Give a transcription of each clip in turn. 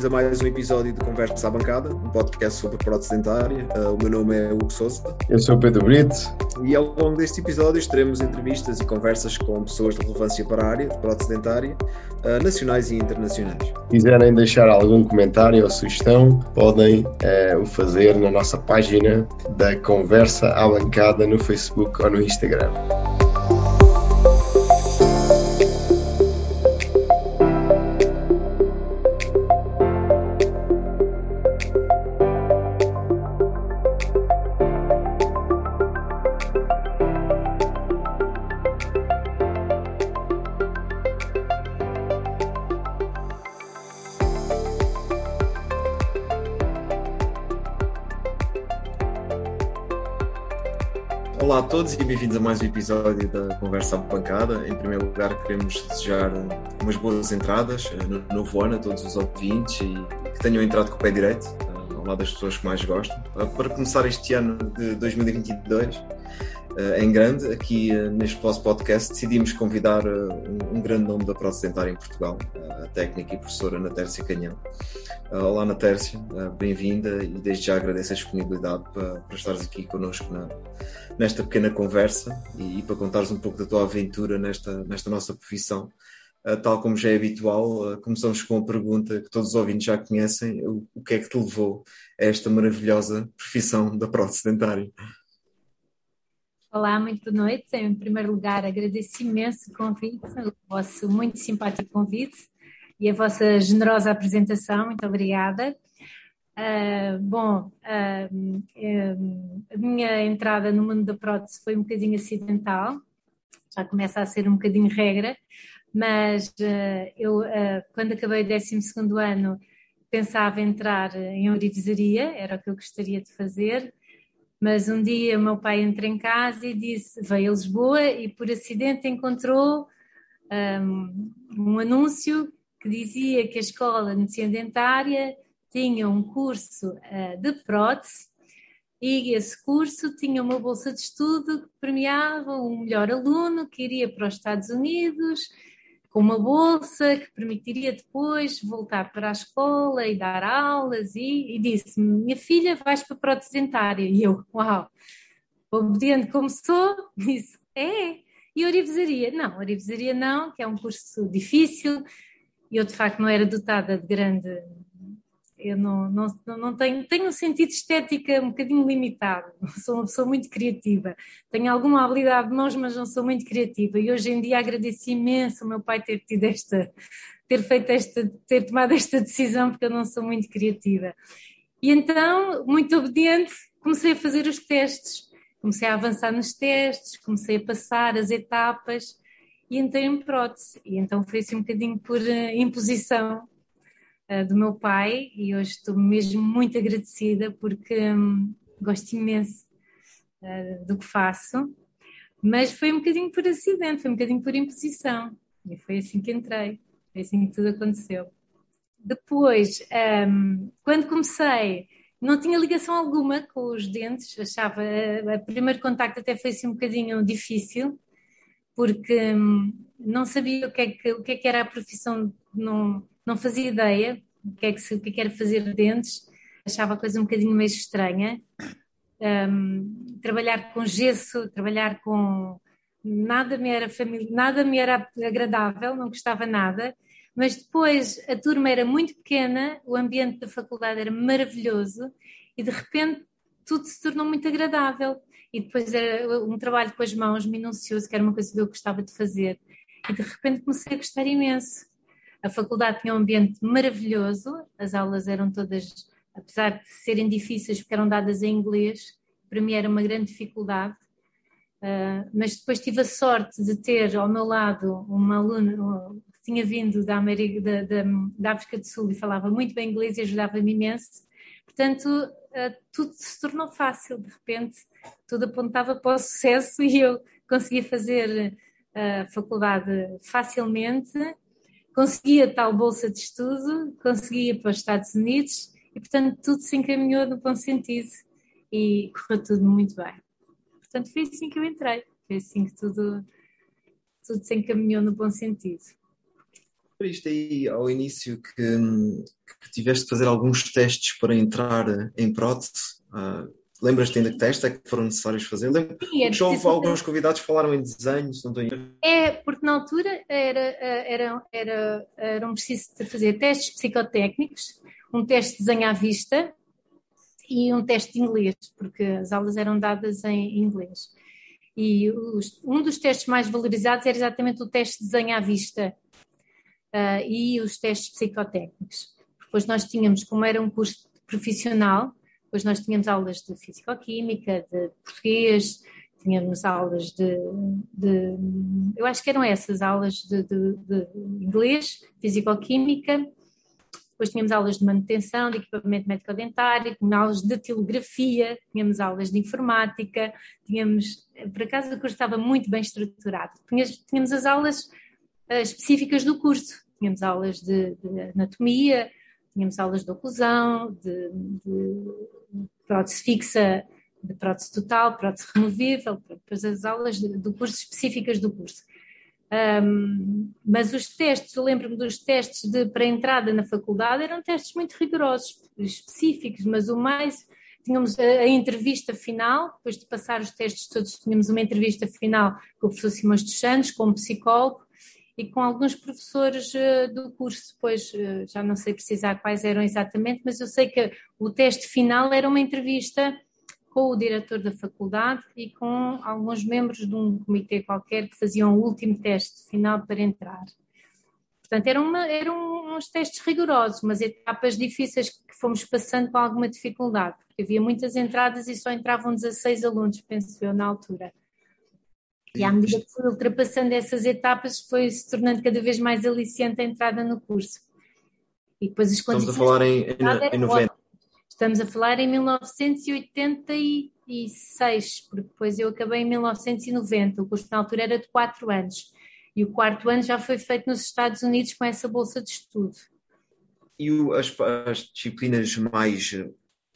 Bem-vindos a mais um episódio de Conversa à Bancada, um podcast sobre prótese dentária. Uh, o meu nome é Hugo Souza. Eu sou o Pedro Brito. E ao longo deste episódio teremos entrevistas e conversas com pessoas de relevância para a área de prótese dentária, uh, nacionais e internacionais. Se quiserem deixar algum comentário ou sugestão, podem uh, o fazer na nossa página da Conversa à Bancada no Facebook ou no Instagram. Todos e bem-vindos a mais um episódio da Conversa à Bancada. Em primeiro lugar, queremos desejar umas boas entradas eh, no novo ano a todos os ouvintes e que tenham entrado com o pé direito, eh, ao lado das pessoas que mais gostam. Eh, para começar este ano de 2022 em grande, aqui neste vosso podcast, decidimos convidar um grande nome da prótese dentária em Portugal, a técnica e professora Natércia Canhão. Olá, Natércia, bem-vinda e desde já agradeço a disponibilidade para, para estares aqui connosco na nesta pequena conversa e, e, para contares um pouco da tua aventura nesta, nesta nossa profissão. Tal como já é habitual, começamos com a pergunta que todos os ouvintes já conhecem: o, o, que é que te levou a esta maravilhosa profissão da prótese dentária? Olá, muito boa noite. Em primeiro lugar, agradeço imenso o convite, o vosso muito simpático convite e a vossa generosa apresentação. Muito obrigada. Uh, bom, uh, a minha entrada no mundo da prótese foi um bocadinho acidental, já começa a ser um bocadinho regra, mas eu, quando acabei o 12 ano, pensava entrar em orivesaria, era o que eu gostaria de fazer, mas um dia o meu pai entrou em casa e disse, veio a Lisboa e por acidente encontrou um, um anúncio que dizia que a escola de medicina dentária tinha um curso uh, de prótese e esse curso tinha uma bolsa de estudo que premiava um melhor aluno que iria para os Estados Unidos com uma bolsa que permitiria depois voltar para a escola e dar aulas e, e disse minha filha vais para a prótese dentária e eu, uau. Obediente como sou, disse é, e orivesaria? Não, orivesaria não, que é um curso difícil. E eu de facto não era dotada de grande eu não, não, não tenho, tenho um sentido estética um bocadinho limitado, sou uma pessoa muito criativa, tenho alguma habilidade de mãos, mas não sou muito criativa. E hoje em dia agradeço imenso o meu pai ter tido esta, ter feito esta, ter tomado esta decisão porque eu não sou muito criativa. E então, muito obediente, comecei a fazer os testes, comecei a avançar nos testes, comecei a passar as etapas e entrei em prótese. E então foi assim um bocadinho por uh, imposição uh, do meu pai e hoje estou mesmo muito agradecida porque um, gosto imenso uh, do que faço, mas foi um bocadinho por acidente, foi um bocadinho por imposição. E foi assim que entrei, foi assim que tudo aconteceu. Depois, um, quando comecei, não tinha ligação alguma com os dentes, achava, o primeiro contacto até foi assim um bocadinho difícil, porque hum, não sabia o que, é que, o que, é que era a profissão, não, não fazia ideia o que é que, o que, é que era fazer dentes, achava a coisa um bocadinho meio estranha. Um, trabalhar com gesso, trabalhar com nada me era família, nada me era agradável, não gostava nada. Mas depois a turma era muito pequena, o ambiente da faculdade era maravilhoso e de repente tudo se tornou muito agradável. E depois era um trabalho com as mãos minucioso, que era uma coisa que eu gostava de fazer. E de repente comecei a gostar imenso. A faculdade tinha um ambiente maravilhoso, as aulas eram todas, apesar de serem difíceis porque eram dadas em inglês, para mim era uma grande dificuldade. Uh, mas depois tive a sorte de ter ao meu lado uma aluna que tinha vindo da, América, da, da, da África do Sul e falava muito bem inglês e ajudava-me imenso. Portanto, uh, tudo se tornou fácil, de repente, tudo apontava para o sucesso e eu conseguia fazer a faculdade facilmente conseguia tal bolsa de estudo, conseguia para os Estados Unidos e, portanto, tudo se encaminhou no bom sentido e correu tudo muito bem. Portanto, foi assim que eu entrei, foi assim que tudo, tudo se encaminhou no bom sentido. referiste aí ao início que, que, tiveste de fazer alguns testes para entrar em prótese. Uh, Lembras-te ainda que testes é que foram necessários fazer? Lembro Sim, é houve alguns convidados que falaram em desenho, se não estou É, porque na altura era, era, era, eram preciso fazer testes psicotécnicos, um teste de desenho à vista e um teste de inglês, porque as aulas eram dadas em inglês. E os, um dos testes mais valorizados era exatamente o teste de desenho à vista uh, e os testes psicotécnicos. Depois nós tínhamos, como era um curso profissional, depois nós tínhamos aulas de fisicoquímica, de português, tínhamos aulas de, de eu acho que eram essas aulas de, de, de inglês, fisicoquímica, depois tínhamos aulas de manutenção de equipamento médico-dentário, tínhamos aulas de telegrafia, tínhamos aulas de informática, tínhamos, por acaso o curso estava muito bem estruturado. Tínhamos, tínhamos as aulas uh, específicas do curso, tínhamos aulas de, de anatomia, tínhamos aulas de oclusão, de, de prótese fixa, de prótese total, prótese removível, depois as aulas do curso específicas do curso. Um, mas os testes, eu lembro-me dos testes de, para entrada na faculdade, eram testes muito rigorosos, específicos, mas o mais. Tínhamos a, a, entrevista final, depois de passar os testes todos, tínhamos uma entrevista final com o professor Simões dos Santos, com um psicólogo, e com alguns professores uh, do curso, depois uh, já não sei precisar quais eram exatamente, mas eu sei que o teste final era uma entrevista com o diretor da faculdade e com alguns membros de um comitê qualquer que faziam o último teste final para entrar. Portanto, eram, uma, eram uns testes rigorosos, umas etapas difíceis que fomos passando com alguma dificuldade, porque havia muitas entradas e só entravam 16 alunos, penso eu, na altura. E à medida que fui ultrapassando essas etapas, foi se tornando cada vez mais aliciante a entrada no curso. E depois as condições. Estamos a falar em, em, em 90. Estamos a falar em 1986, porque depois eu acabei em 1990. O curso na altura era de 4 anos. E o quarto ano já foi feito nos Estados Unidos com essa bolsa de estudo. E as, as disciplinas mais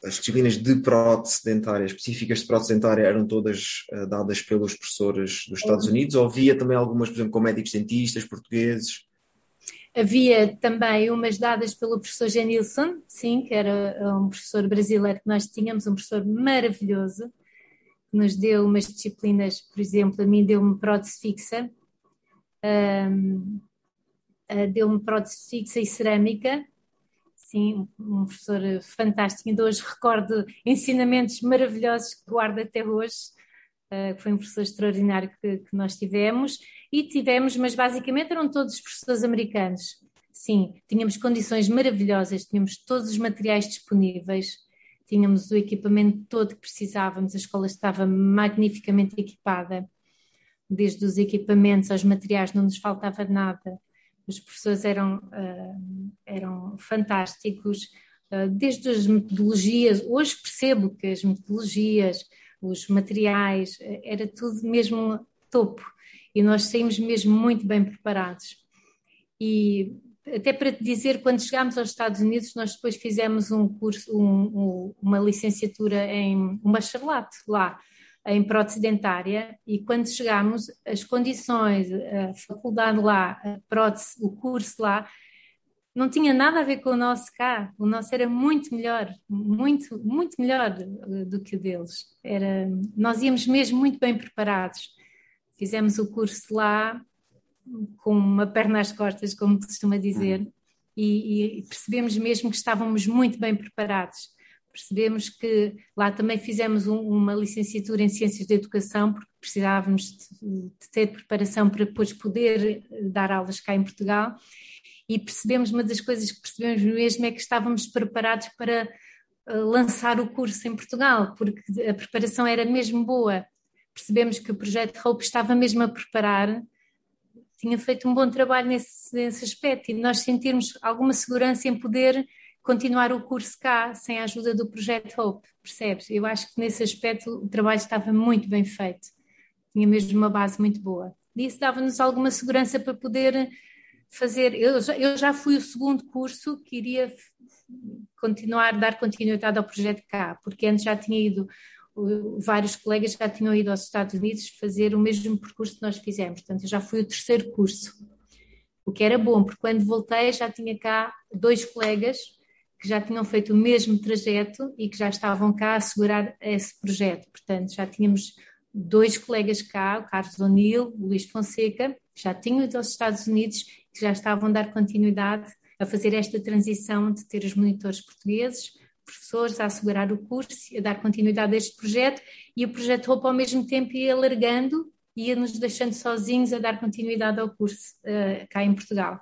as disciplinas de prótese dentária, específicas de prótese dentária, eram todas uh, dadas pelos professores dos Estados Unidos ou havia também algumas, por exemplo, com médicos dentistas portugueses? Havia também umas dadas pelo professor Genilson, sim, que era eh, um professor brasileiro que nós tínhamos, um professor maravilhoso, que nos deu umas disciplinas, por exemplo, a mim deu-me prótese fixa, um, uh, deu-me prótese fixa e cerâmica, sim, um professor fantástico. Ainda hoje recordo ensinamentos maravilhosos que guardo até hoje. Uh, foi um professor extraordinário que, que, nós tivemos e tivemos, mas basicamente eram todos os professores americanos. Sim, tínhamos condições maravilhosas, tínhamos todos os materiais disponíveis, tínhamos o equipamento todo que precisávamos, a escola estava magnificamente equipada, desde os equipamentos aos materiais, não nos faltava nada os professores eram, uh, eram fantásticos, uh, desde as metodologias, hoje percebo que as metodologias, os materiais, uh, era tudo mesmo topo, e nós saímos mesmo muito bem preparados. E até para te dizer, quando chegámos aos Estados Unidos, nós depois fizemos um curso, um, um, uma licenciatura em um bacharelato lá, em prótese dentária e quando chegámos, as condições, a faculdade lá, a prótese, o curso lá, não tinha nada a ver com o nosso cá. O nosso era muito melhor, muito, muito melhor eh, do que o deles. Era, nós íamos mesmo muito bem preparados. Fizemos o curso lá com uma perna às costas, como costuma dizer, uhum. e, e percebemos mesmo que estávamos muito bem preparados percebemos que lá também fizemos um, uma licenciatura em Ciências da Educação, porque precisávamos de, de, ter preparação para depois poder eh, dar aulas cá em Portugal, e percebemos, uma das coisas que percebemos mesmo é que estávamos preparados para uh, lançar o curso em Portugal, porque a preparação era mesmo boa. Percebemos que o projeto Hope estava mesmo a preparar, tinha feito um bom trabalho nesse, nesse aspecto, e nós sentirmos alguma segurança em poder continuar o curso cá sem a ajuda do projeto Hope, percebes? Eu acho que nesse aspecto o trabalho estava muito bem feito, tinha mesmo uma base muito boa. E isso dava-nos alguma segurança para poder fazer. Eu já, eu já fui o segundo curso que iria continuar, dar continuidade ao projeto cá, porque antes já tinha ido, vários colegas já tinham ido aos Estados Unidos fazer o mesmo percurso que nós fizemos, portanto eu já fui o terceiro curso. o que era bom, porque quando voltei já tinha cá dois colegas que já tinham feito o mesmo trajeto e que já estavam cá a segurar esse projeto. Portanto, já tínhamos dois colegas cá, o Carlos O'Neill, o Luís Fonseca, já tinham ido aos Estados Unidos, que já estavam a dar continuidade a fazer esta transição de ter os monitores portugueses, professores a assegurar o curso, a dar continuidade a este projeto, e o projeto Roupa ao mesmo tempo ia alargando ia nos deixando sozinhos a dar continuidade ao curso uh, cá em Portugal.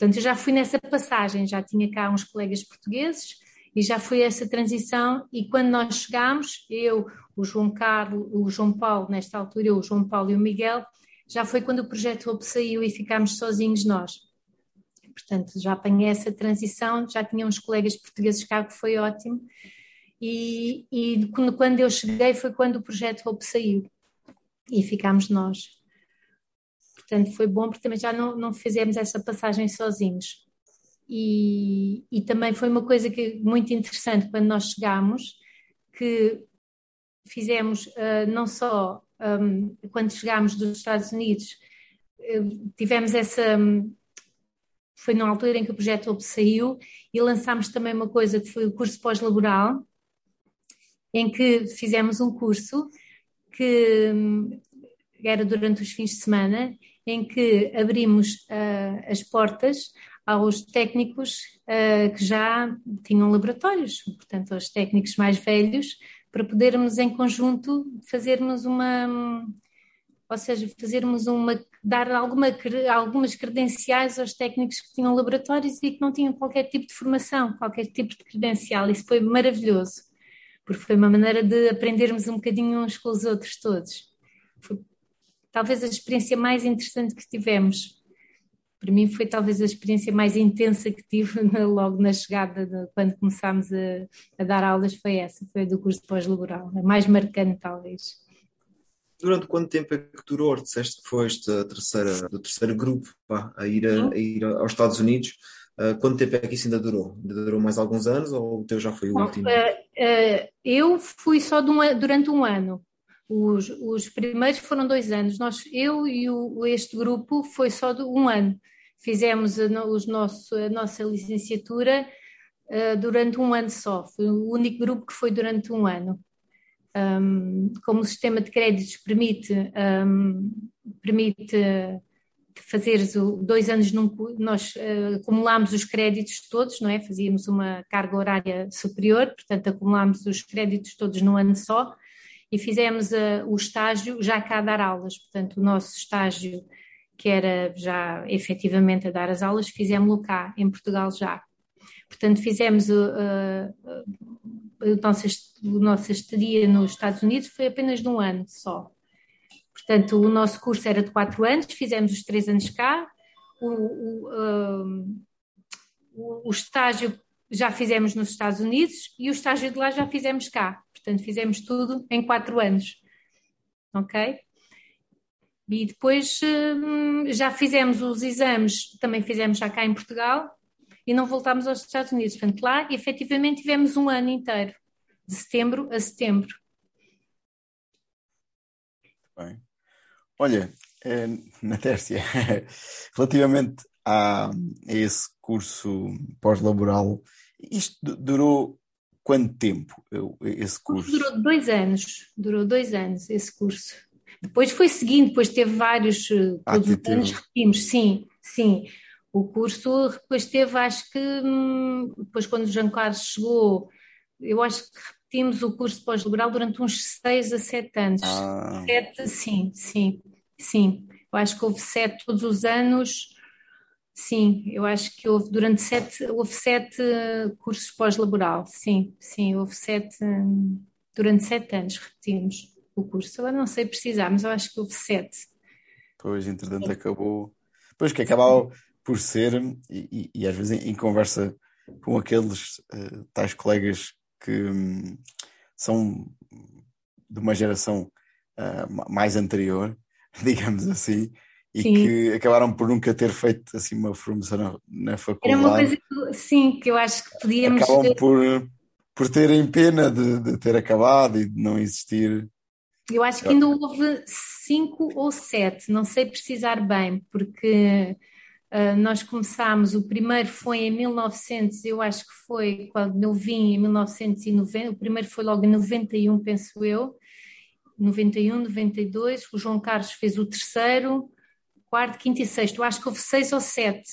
Portanto, eu já fui nessa passagem, já tinha cá uns colegas portugueses e já foi essa transição. E quando nós chegámos, eu, o João Carlos, o João Paulo, nesta altura, eu, o João Paulo e o Miguel, já foi quando o projeto Hope saiu e ficámos sozinhos nós. Portanto, já apanhei essa transição, já tinha uns colegas portugueses cá, que foi ótimo. E, e quando eu cheguei foi quando o projeto Hope saiu e ficámos nós. Portanto, foi bom porque também já não, não fizemos essa passagem sozinhos. E, e também foi uma coisa que muito interessante quando nós chegámos, que fizemos uh, não só um, quando chegámos dos Estados Unidos, uh, tivemos essa. Um, foi na altura em que o projeto Ope saiu e lançámos também uma coisa que foi o curso pós-laboral, em que fizemos um curso que hum, era durante os fins de semana, em que abrimos uh, as portas aos técnicos uh, que já tinham laboratórios, portanto, aos técnicos mais velhos, para podermos em conjunto fazermos uma, ou seja, fazermos uma, dar alguma, algumas credenciais aos técnicos que tinham laboratórios e que não tinham qualquer tipo de formação, qualquer tipo de credencial. Isso foi maravilhoso porque foi uma maneira de aprendermos um bocadinho uns com os outros todos. Foi talvez a experiência mais interessante que tivemos. Para mim foi talvez a experiência mais intensa que tive logo na chegada, de, quando começámos a, a, dar aulas, foi essa, foi a do curso pós-laboral, a mais marcante talvez. Durante quanto tempo é que durou? Disseste que foste a terceira, do terceiro grupo pá, a, ir a, a ir aos Estados Unidos. Uh, quanto tempo é que isso ainda durou? Ainda durou mais alguns anos ou o teu já foi o último? Uh, uh, eu fui só um, durante um ano. Os, os primeiros foram dois anos. Nós, eu e o, este grupo foi só de um ano. Fizemos a, os nosso, a nossa licenciatura durante um ano só. Foi o único grupo que foi durante um ano. Um, como o sistema de créditos permite, um, permite fazeres o, dois anos num, nós uh, acumulámos os créditos todos, não é? Fazíamos uma carga horária superior, portanto acumulámos os créditos todos num ano só e fizemos uh, o estágio já cá a dar aulas, portanto o nosso estágio que era já efetivamente a dar as aulas, fizemos-lo cá, em Portugal já. Portanto, fizemos uh, uh, a, nossa, a estadia nos Estados Unidos foi apenas de um ano só. Portanto, o nosso curso era de quatro anos, fizemos os três anos cá, o, o, um, o, estágio já fizemos nos Estados Unidos e o estágio de lá já fizemos cá. Portanto, fizemos tudo em quatro anos. Ok? E depois um, já fizemos os exames, também fizemos já cá em Portugal e não voltámos aos Estados Unidos. Portanto, lá efetivamente tivemos um ano inteiro, de setembro a setembro. Bem. Olha, eh, Natércia, relativamente a, a esse curso pós-laboral, isto durou quanto tempo, esse curso? Durou dois anos, durou dois anos esse curso. Depois foi seguindo, depois teve vários, eh, ah, todos os anos repetimos, sim, sim. O curso depois teve, acho que, hum, depois quando o Jean Carlos chegou, eu acho que repetimos o curso pós-laboral durante uns seis a sete anos. Ah. Sete, sim, sim. Sim, eu acho que houve sete todos os anos. Sim, eu acho que houve durante sete, houve sete cursos pós-laboral. Sim, sim, houve sete, durante sete anos repetimos o curso. Eu não sei precisar, mas eu acho que houve sete. Pois, entretanto, acabou. Pois que acabava por ser, e, e, e às vezes em, em, conversa com aqueles uh, tais colegas que um, são de uma geração uh, mais anterior, digamos assim, e sim. que acabaram por nunca ter feito assim uma formação na, na faculdade. Era uma coisa que, sim, que eu acho que podíamos. Acabam por, por terem pena de, de ter acabado e de não existir. Eu acho que ainda houve cinco ou sete, não sei precisar bem, porque Uh, nós começámos, o primeiro foi em 1900, eu acho que foi quando eu vim em 1990, o primeiro foi logo em 91, penso eu, 91, 92, o João Carlos fez o terceiro, quarto, quinto e sexto, eu acho que houve seis ou sete.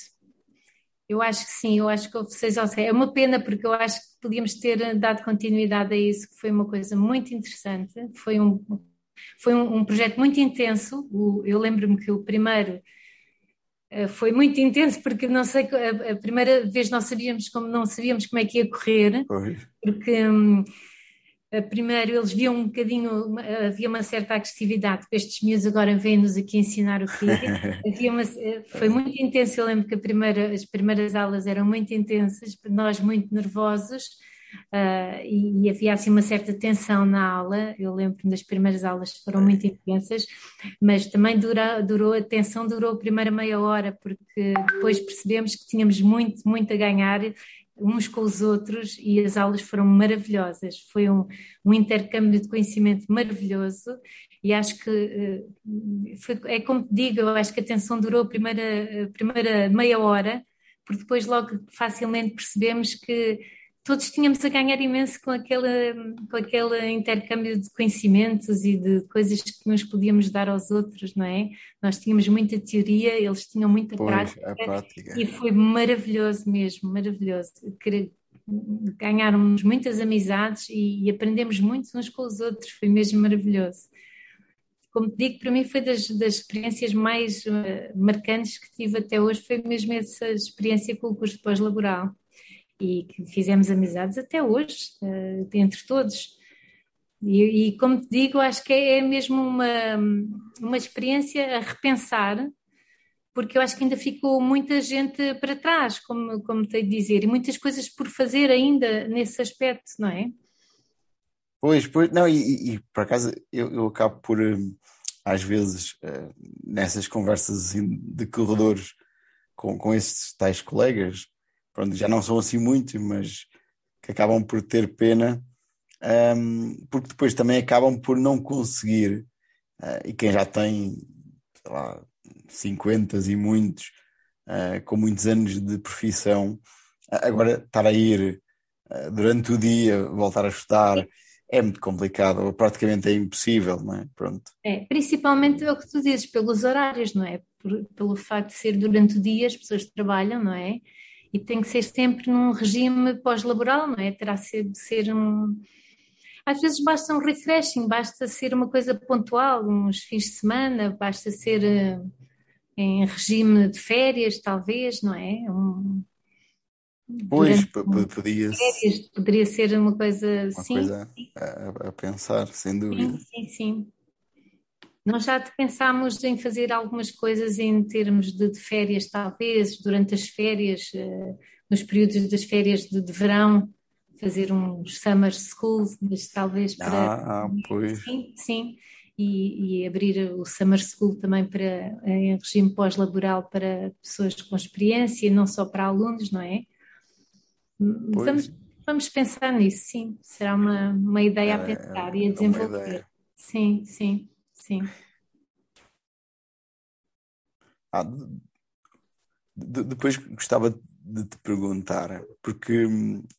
Eu acho que sim, eu acho que houve seis ou sete. É uma pena porque eu acho que podíamos ter dado continuidade a isso, que foi uma coisa muito interessante. Foi um, foi um, um projeto muito intenso. O, eu lembro-me que o primeiro eh, foi muito intenso porque não sei a, a, primeira vez não sabíamos como não sabíamos como é que ia correr porque um, primeiro eles viam um bocadinho havia uma certa agressividade estes miúdos agora vêm-nos aqui ensinar o quê? Havia uma, eh, foi muito intenso. Eu lembro que primeira, as primeiras aulas eram muito intensas nós muito nervosos Uh, e, e, havia assim uma certa tensão na aula. Eu lembro das primeiras aulas foram muito intensas, mas também dura, durou a tensão durou a primeira meia hora, porque depois percebemos que tínhamos muito, muito a ganhar uns com os outros e as aulas foram maravilhosas. Foi um, um intercâmbio de conhecimento maravilhoso e acho que uh, foi, é como digo, eu acho que a tensão durou a primeira, a primeira meia hora, porque depois logo facilmente percebemos que todos tínhamos a ganhar imenso com aquele, com aquele intercâmbio de conhecimentos e de coisas que nós podíamos dar aos outros, não é? Nós tínhamos muita teoria, eles tinham muita pois, prática, prática, e foi maravilhoso mesmo, maravilhoso. Ganhámos muitas amizades e, e aprendemos muito uns com os outros, foi mesmo maravilhoso como te digo, para mim foi das, das experiências mais uh, marcantes que tive até hoje, foi mesmo essa experiência com o curso pós-laboral e que fizemos amizades até hoje, uh, entre todos. E, e, como te digo, acho que é, mesmo uma, uma experiência a repensar, porque eu acho que ainda ficou muita gente para trás, como, como tenho de dizer, e muitas coisas por fazer ainda nesse aspecto, não é? Pois, pois, não, e, e por acaso eu, eu acabo por, hum, às vezes, uh, nessas conversas de corredores com, com esses tais colegas, pronto, já não são assim muitos, mas que acabam por ter pena, um, porque depois também acabam por não conseguir, uh, e quem já tem, sei lá, 50 e muitos, uh, com muitos anos de profissão, uh, agora estar a ir durante o dia, voltar a estudar, é muito complicado, praticamente é impossível, não é? Pronto. É, principalmente é o que tu dizes, pelos horários, não é? Por, pelo facto de ser durante o dia, as pessoas trabalham, não é? E tem que ser sempre num regime pós-laboral, não é? Terá de ser, um. Às vezes basta um refreshing, basta ser uma coisa pontual, uns fins de semana, basta ser uh, em regime de férias, talvez, não é? Um, pois, podia, poderia ser uma coisa, uma sim, coisa a, a, pensar, sem dúvida. Sim, sim, sim. Nós já pensámos em fazer algumas coisas em termos de, de férias, talvez, durante as férias, uh, nos períodos das férias de, de, verão, fazer uns summer schools, mas talvez para. Ah, ah pois. Sim, sim. E, e, abrir o Summer School também para, em regime pós-laboral para pessoas com experiência, não só para alunos, não é? Vamos, vamos pensar nisso, sim. Será uma, uma ideia a é, pensar é, e a desenvolver. Sim, sim. Sim. Ah, de, depois gostava de te perguntar, porque,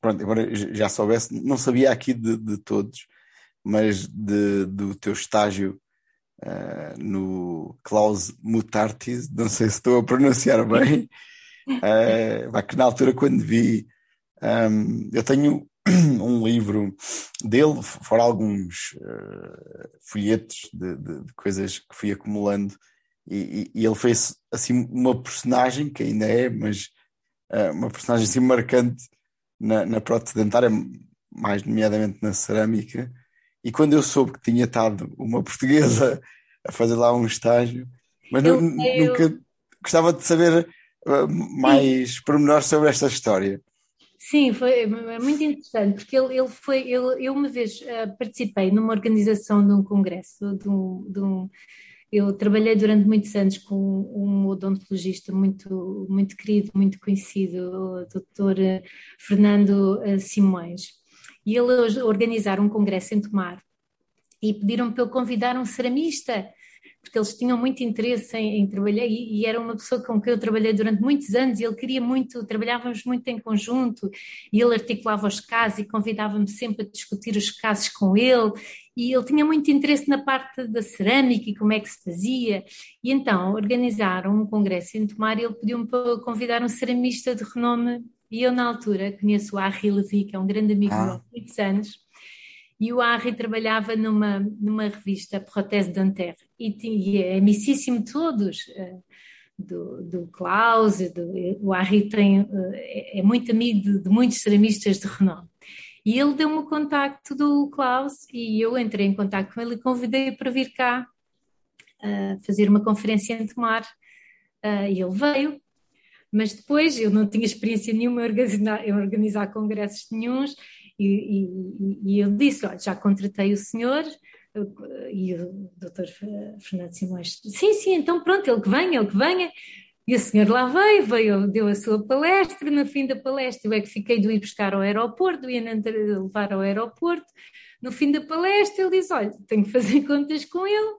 pronto, agora já soubesse, não sabia aqui de, de todos, mas de, do teu estágio uh, no Klaus Mutartis, não sei se estou a pronunciar bem, uh, que na altura quando vi, um, eu tenho um livro dele, fora alguns uh, folhetos de, de, de, coisas que fui acumulando, e, e, ele fez assim uma personagem que ainda é, mas uh, uma personagem assim marcante na, na prótese dentária, mais nomeadamente na cerâmica. E quando eu soube que tinha estado uma portuguesa a fazer lá um estágio, mas eu, eu... nunca gostava de saber uh, mais pormenores sobre esta história. Sim, foi muito interessante, porque ele, ele foi, ele, eu uma vez uh, participei numa organização de um congresso, de um, de um, eu trabalhei durante muitos anos com um odontologista muito, muito querido, muito conhecido, o Dr. Eh, Fernando eh, Simões, e ele organizar um congresso em Tomar, e pediram para eu convidar um ceramista porque eles tinham muito interesse em, em trabalhar e, e, era uma pessoa com quem eu trabalhei durante muitos anos e ele queria muito, trabalhávamos muito em conjunto e ele articulava os casos e convidava-me sempre a discutir os casos com ele e ele tinha muito interesse na parte da cerâmica e como é que se fazia e então organizaram um congresso em Tomar e ele pediu-me para convidar um ceramista de renome e eu na altura conheço o Henri Levy, que é um grande amigo ah. meu há muitos anos e o Henri trabalhava numa, numa revista Proteste d'Anterre e, e é amicíssimo de todos, uh, do, do Klaus, do, o Henri tem, uh, é, muito amigo de, de, muitos ceramistas de renome. E ele deu-me o contacto do Klaus e eu entrei em contato com ele e convidei-o para vir cá uh, fazer uma conferência em Tomar. e ele veio, mas depois eu não tinha experiência nenhuma em organizar, em organizar congressos nenhums e, e, e eu disse, olha, já contratei o senhor, e o doutor Fernando Simões, sim, sim, então pronto, ele que venha, ele que venha. E o senhor lá veio, veio, deu a sua palestra, no fim da palestra eu é que fiquei de ir buscar ao aeroporto, ia levar ao aeroporto. No fim da palestra ele disse, olha, tenho que fazer contas com ele.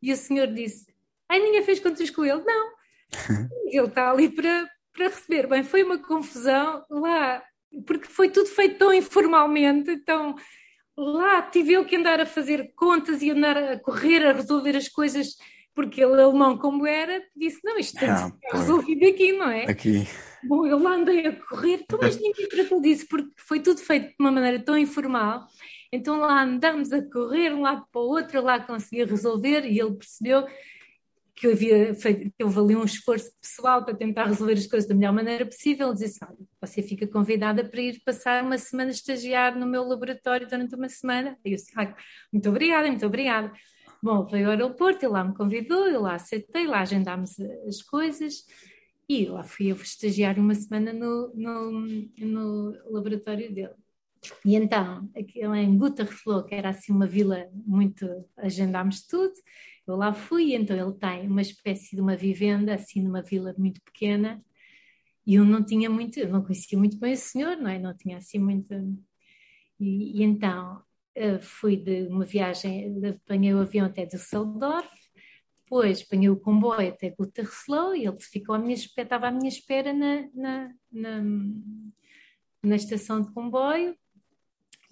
E o senhor disse, ai, ninguém fez contas com ele? Não. ele está ali para, para receber. Bem, foi uma confusão lá porque foi tudo feito tão informalmente, então lá tive eu que andar a fazer contas e andar a correr a resolver as coisas, porque ele, alemão como era, disse: Não, isto tem ah, ser resolvido aqui, não é? Aqui. Bom, eu lá andei a correr, então, mas ninguém tratou disso, porque foi tudo feito de uma maneira tão informal. Então lá andámos a correr um lado para o outro, lá conseguia resolver e ele percebeu que havia feito, que houve ali um esforço pessoal para tentar resolver as coisas da melhor maneira possível, disse, olha, você fica convidada para ir passar uma semana estagiar no meu laboratório durante uma semana. E eu disse, ah, muito obrigada, muito obrigada. Bom, veio ao aeroporto, ele lá me convidou, eu lá aceitei, lá agendámos as coisas e lá fui eu estagiar uma semana no, no, no laboratório dele. E então, aquilo em Guterfloh, que era assim uma vila muito, agendámos tudo, eu lá fui, então ele tem uma espécie de uma vivenda, assim, numa vila muito pequena, e eu não tinha muito, eu não conhecia muito bem o senhor, não é? Não tinha assim muito. E, e então eh, fui de uma viagem, apanhei o avião até Düsseldorf, depois apanhei o comboio até Gütersloh e ele ficou à minha estava à minha espera na, na, na, na estação de comboio,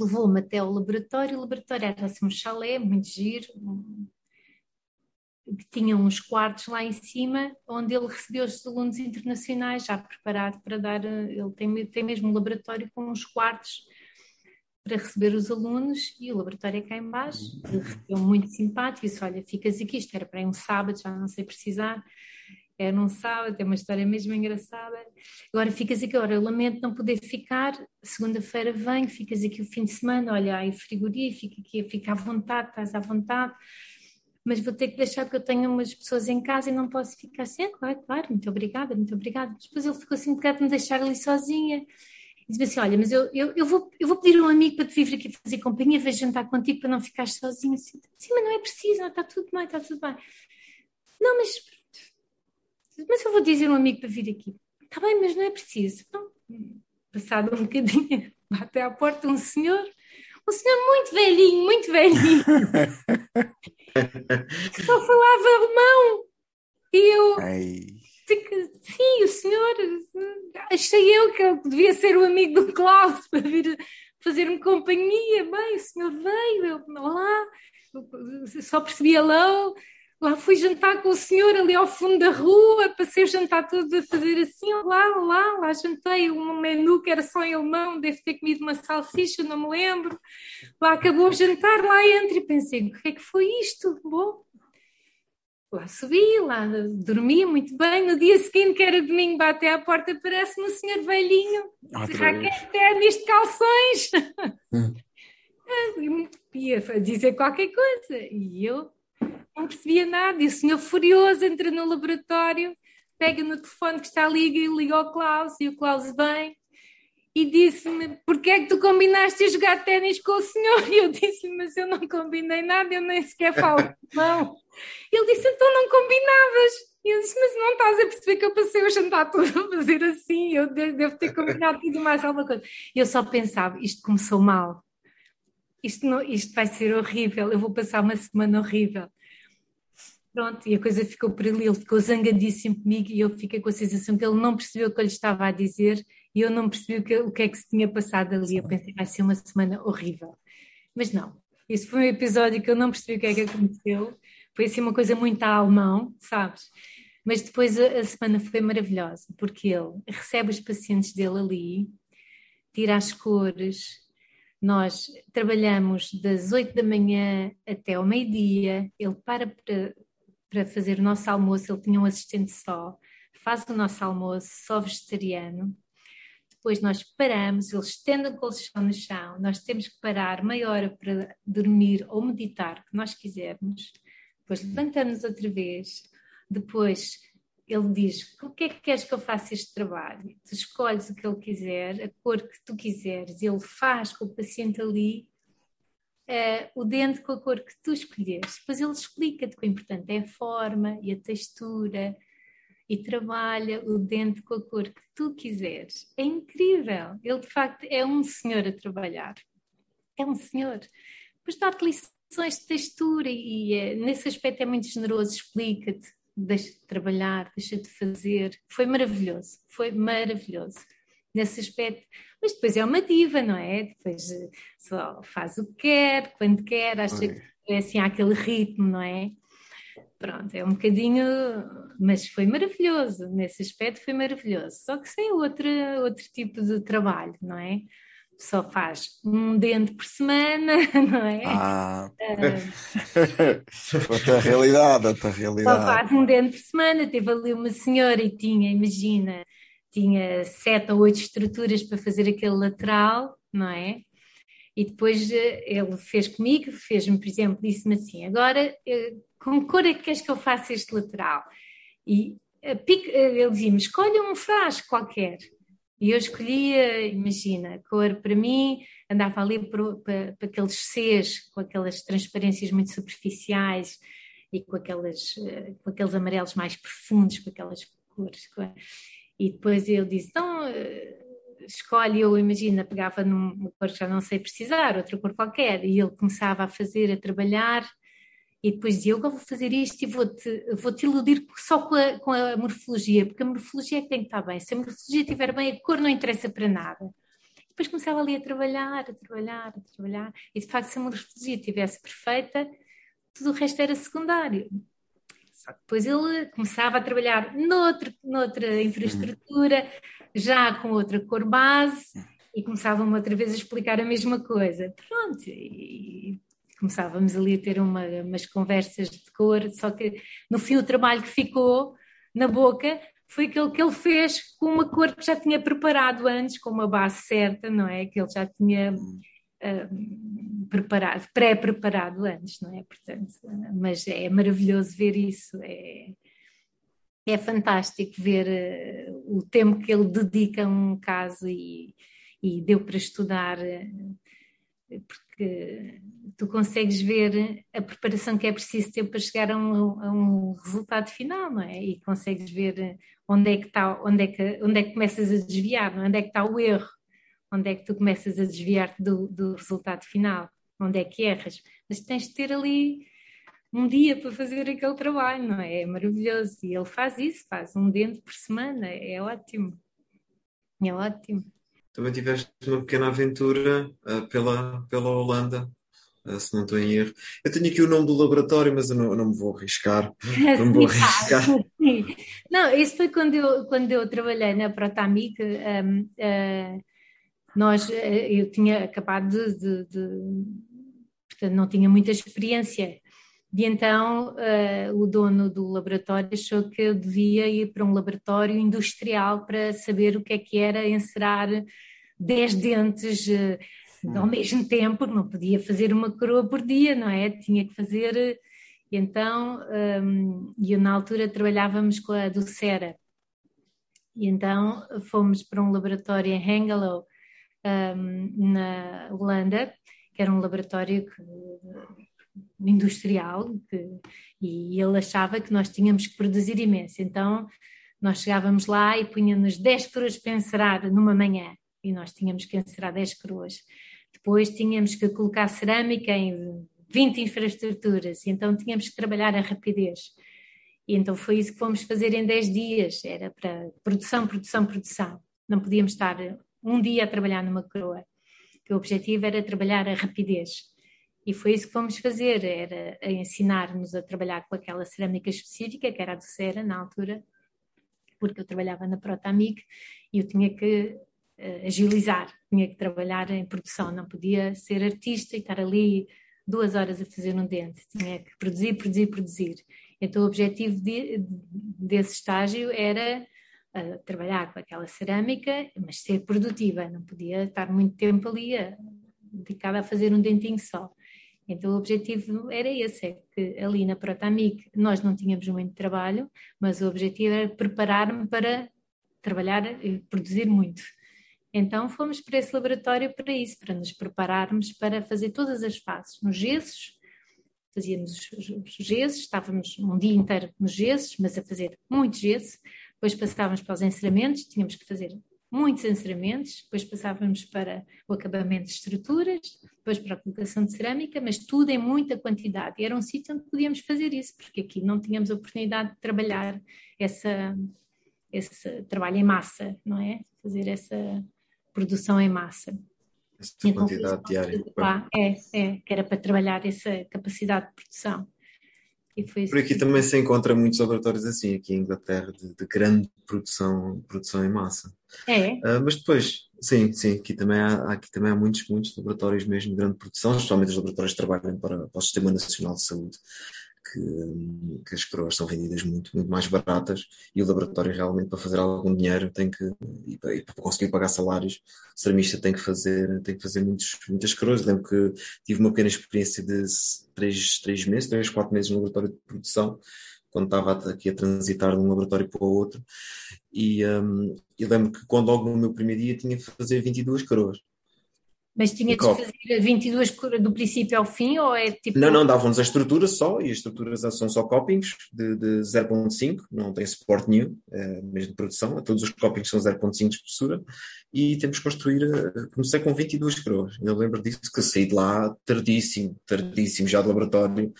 levou-me até o laboratório, o laboratório era assim um chalé, muito giro, que tinha uns quartos lá em cima, onde ele recebeu os alunos internacionais, já preparado para dar. Ele tem, tem mesmo um laboratório com uns quartos para receber os alunos e o laboratório é cá embaixo. Ele recebeu muito simpático, disse: Olha, ficas aqui, isto era para um sábado, já não sei precisar. Era um sábado, é uma história mesmo engraçada. Agora ficas aqui, ora, eu lamento não poder ficar. Segunda-feira venho, ficas aqui o fim de semana, olha, aí frigorífico, aqui, fica à vontade, estás à vontade mas vou ter que deixar porque eu tenho umas pessoas em casa e não posso ficar assim. Claro, claro, muito obrigada, muito obrigada. Depois ele ficou assim um bocado me deixar ali sozinha. E disse assim: Olha, mas eu, eu, eu, vou, eu vou pedir um amigo para te vir aqui fazer companhia, vejo jantar contigo para não ficar sozinha. Assim, Sim, mas não é preciso, está tudo bem, está tudo bem. Não, mas, mas eu vou dizer um amigo para vir aqui. Está bem, mas não é preciso. Não. Passado um bocadinho, bate à porta um senhor um senhor muito velhinho, muito velhinho, só falava alemão. E eu. Sim, o senhor. Achei eu que eu devia ser o amigo do Klaus para vir fazer-me companhia. Bem, o senhor veio, eu, olá, só percebi hello. Lá fui jantar com o senhor ali ao fundo da rua, passei o jantar todo a fazer assim, lá, lá, lá jantei um menu que era só em alemão, deve ter comido uma salsicha, não me lembro. Lá acabou o jantar, lá entro e pensei, o que é que foi isto? Bom, lá subi, lá dormi muito bem. No dia seguinte, que era domingo, bate à porta, parece-me o senhor velhinho, de raquete ténis de calções. Hum. Ia dizer qualquer coisa. E eu não percebia nada. E o senhor furioso entra no laboratório, pega no telefone que está ali e liga ao Klaus. E o Klaus vem e disse-me: Porquê é que tu combinaste a jogar ténis com o senhor? E eu disse-lhe: Mas eu não combinei nada, eu nem sequer falo não. Ele disse: Então não combinavas. E eu disse: Mas não estás a perceber que eu passei o jantar todo a fazer assim? Eu devo ter combinado tudo mais alguma coisa. E eu só pensava: Isto começou mal. Isto, não, isto vai ser horrível. Eu vou passar uma semana horrível. Pronto, e a coisa ficou por ali, ele ficou zangadíssimo comigo e eu fiquei com a sensação que ele não percebeu o que eu lhe estava a dizer e eu não percebi o que, o que é que se tinha passado ali. Eu pensei, vai ser uma semana horrível. Mas não, isso foi um episódio que eu não percebi o que é que aconteceu. Foi assim uma coisa muito alemão, sabes? Mas depois a, a semana foi maravilhosa, porque ele recebe os pacientes dele ali, tira as cores, nós trabalhamos das 8 da manhã até ao meio-dia, ele para, para para fazer o nosso almoço, ele tinha um assistente só, faz o nosso almoço só vegetariano. Depois nós paramos, ele estende o colchão no chão, nós temos que parar meia hora para dormir ou meditar, que nós quisermos. Depois levantamos outra vez. Depois ele diz: O que é que queres que eu faça este trabalho? Tu escolhes o que ele quiser, a cor que tu quiseres, ele faz com o paciente ali uh, o dente com a cor que tu escolheres. Depois ele explica-te que o importante é a forma e a textura e trabalha o dente com a cor que tu quiseres. É incrível. Ele de facto é um senhor a trabalhar. É um senhor. Depois dá-te lições de textura e, uh, nesse aspecto é muito generoso, explica-te, deixa-te trabalhar, deixa-te fazer. Foi maravilhoso, foi maravilhoso nesse aspecto. Mas depois é uma diva, não é? Depois eh, só faz o que quer, quando quer, acha que é assim, há aquele ritmo, não é? Pronto, é um bocadinho, mas foi maravilhoso, nesse aspecto foi maravilhoso. Só que sem outro, outro tipo de trabalho, não é? Só faz um dente por semana, não é? Ah, uh, outra realidade, outra realidade. Só faz um dente por semana. Teve ali uma senhora e tinha, imagina, tinha sete ou oito estruturas para fazer aquele lateral, não é? E depois eh, ele fez comigo, fez-me, por exemplo, disse-me assim: agora eh, com cor é que queres que eu faça este lateral? E eh, ele dizia-me: escolha um frasco qualquer. E eu escolhia, imagina, cor para mim, andava ali para, para, para aqueles Cs, com aquelas transparências muito superficiais e com, aquelas, com aqueles amarelos mais profundos, com aquelas cores. E depois ele disse: então eh, escolhe, eu imagina, pegava numa cor que já não sei precisar, outra cor qualquer, e ele começava a fazer, a trabalhar, e depois dizia: Eu vou fazer isto e vou-te vou -te iludir só com a, com a morfologia, porque a morfologia é que tem que estar bem. Se a morfologia estiver bem, a cor não interessa para nada. Depois começava ali a trabalhar, a trabalhar, a trabalhar, e de facto, se a morfologia estivesse perfeita, tudo o resto era secundário. Só que depois ele começava a trabalhar noutro, noutra infraestrutura, já com outra cor base, e começavam outra vez a explicar a mesma coisa. Pronto, e começávamos ali a ter uma, umas conversas de cor, só que no fim o trabalho que ficou na boca foi aquele que ele fez com uma cor que já tinha preparado antes, com uma base certa, não é? Que ele já tinha preparado, pré-preparado antes, não é? Portanto, mas é maravilhoso ver isso, é, é fantástico ver uh, o tempo que ele dedica a um caso e, e deu para estudar, uh, porque tu consegues ver a preparação que é preciso ter para chegar a um, a um resultado final, não é? E consegues ver onde é que está, onde é que, onde é que começas a desviar, é? onde é que está o erro onde é que tu começas a desviar-te do, do resultado final, onde é que erras, mas tens de ter ali um dia para fazer aquele trabalho, não é? É maravilhoso. E ele faz isso, faz um dente por semana, é ótimo. É ótimo. Também tiveste uma pequena aventura uh, pela, pela Holanda, uh, se não estou em erro. Eu tenho aqui o nome do laboratório, mas eu não, eu não me vou arriscar. Não me vou arriscar. Não, isso foi quando eu, quando eu trabalhei na Protamic. Um, uh, nós, eh, eu tinha acabado de, de, de portanto, não tinha muita experiência. E então uh, o dono do laboratório achou que eu devia ir para um laboratório industrial para saber o que é que era encerar 10 dentes uh, ao mesmo tempo, não podia fazer uma coroa por dia, não é? Tinha que fazer. Uh, então, um, e na altura trabalhávamos com a Docera. E então fomos para um laboratório em Hengelo, um, na Holanda, que era um laboratório que, industrial, que, e ele achava que nós tínhamos que produzir imenso. Então, nós chegávamos lá e punhamos 10 coroas para encerar numa manhã, e nós tínhamos que encerar 10 coroas. Depois tínhamos que colocar cerâmica em 20 infraestruturas, então tínhamos que trabalhar a rapidez. E então foi isso que fomos fazer em 10 dias, era para produção, produção, produção. Não podíamos estar um dia a trabalhar numa coroa. O objetivo era trabalhar a rapidez. E foi isso que fomos fazer, era ensinar-nos a trabalhar com aquela cerâmica específica, que era a do Cera, na altura, porque eu trabalhava na Protamic e eu tinha que uh, agilizar, tinha que trabalhar em produção, não podia ser artista e estar ali duas horas a fazer um dente, tinha que produzir, produzir, produzir. Então o objetivo de, desse estágio era uh, trabalhar com aquela cerâmica, mas ser produtiva, não podia estar muito tempo ali a, dedicada a fazer um dentinho só. Então o objetivo era esse, é que ali na Protamic nós não tínhamos muito trabalho, mas o objetivo era preparar-me para trabalhar e produzir muito. Então fomos para esse laboratório para isso, para nos prepararmos para fazer todas as fases. Nos gessos, fazíamos os gessos, estávamos um dia inteiro nos gessos, mas a fazer muito gesso. Depois passávamos para os enceramentos, tínhamos que fazer muitos enceramentos, depois passávamos para o acabamento de estruturas, depois para a colocação de cerâmica, mas tudo em muita quantidade. E era um sítio onde podíamos fazer isso, porque aqui não tínhamos a oportunidade de trabalhar essa, esse trabalho em massa, não é? Fazer essa produção em massa. Essa então, quantidade diária. Lá, é, é, que era para trabalhar essa capacidade de produção. Por aqui também se encontra muitos laboratórios assim, aqui em Inglaterra, de, de grande produção, produção em massa. É. Uh, mas depois, sim, sim, aqui também há, aqui também há muitos, muitos laboratórios mesmo de grande produção, especialmente os laboratórios que trabalham para, para o Sistema Nacional de Saúde que, que, as coroas são vendidas muito, muito mais baratas e o laboratório realmente para fazer algum dinheiro tem que, e para, e para conseguir pagar salários, o ceramista tem que fazer, tem que fazer muitos, muitas coroas. Lembro que tive uma pequena experiência de três, três meses, três, quatro meses no laboratório de produção, quando estava aqui a transitar de um laboratório para o outro. E um, eu lembro que quando logo no meu primeiro dia tinha que fazer 22 coroas. Mas tinha de fazer 22 do princípio ao fim ou é tipo. Não, não, davam-nos a estrutura só e as estruturas são só copings de, de 0.5, não tem suporte nenhum, é, mesmo de produção, todos os copings são 0.5 de espessura e temos que construir, eh, comecei com 22 coroas. Eu lembro disso que saí de lá tardíssimo, tardíssimo, já do laboratório,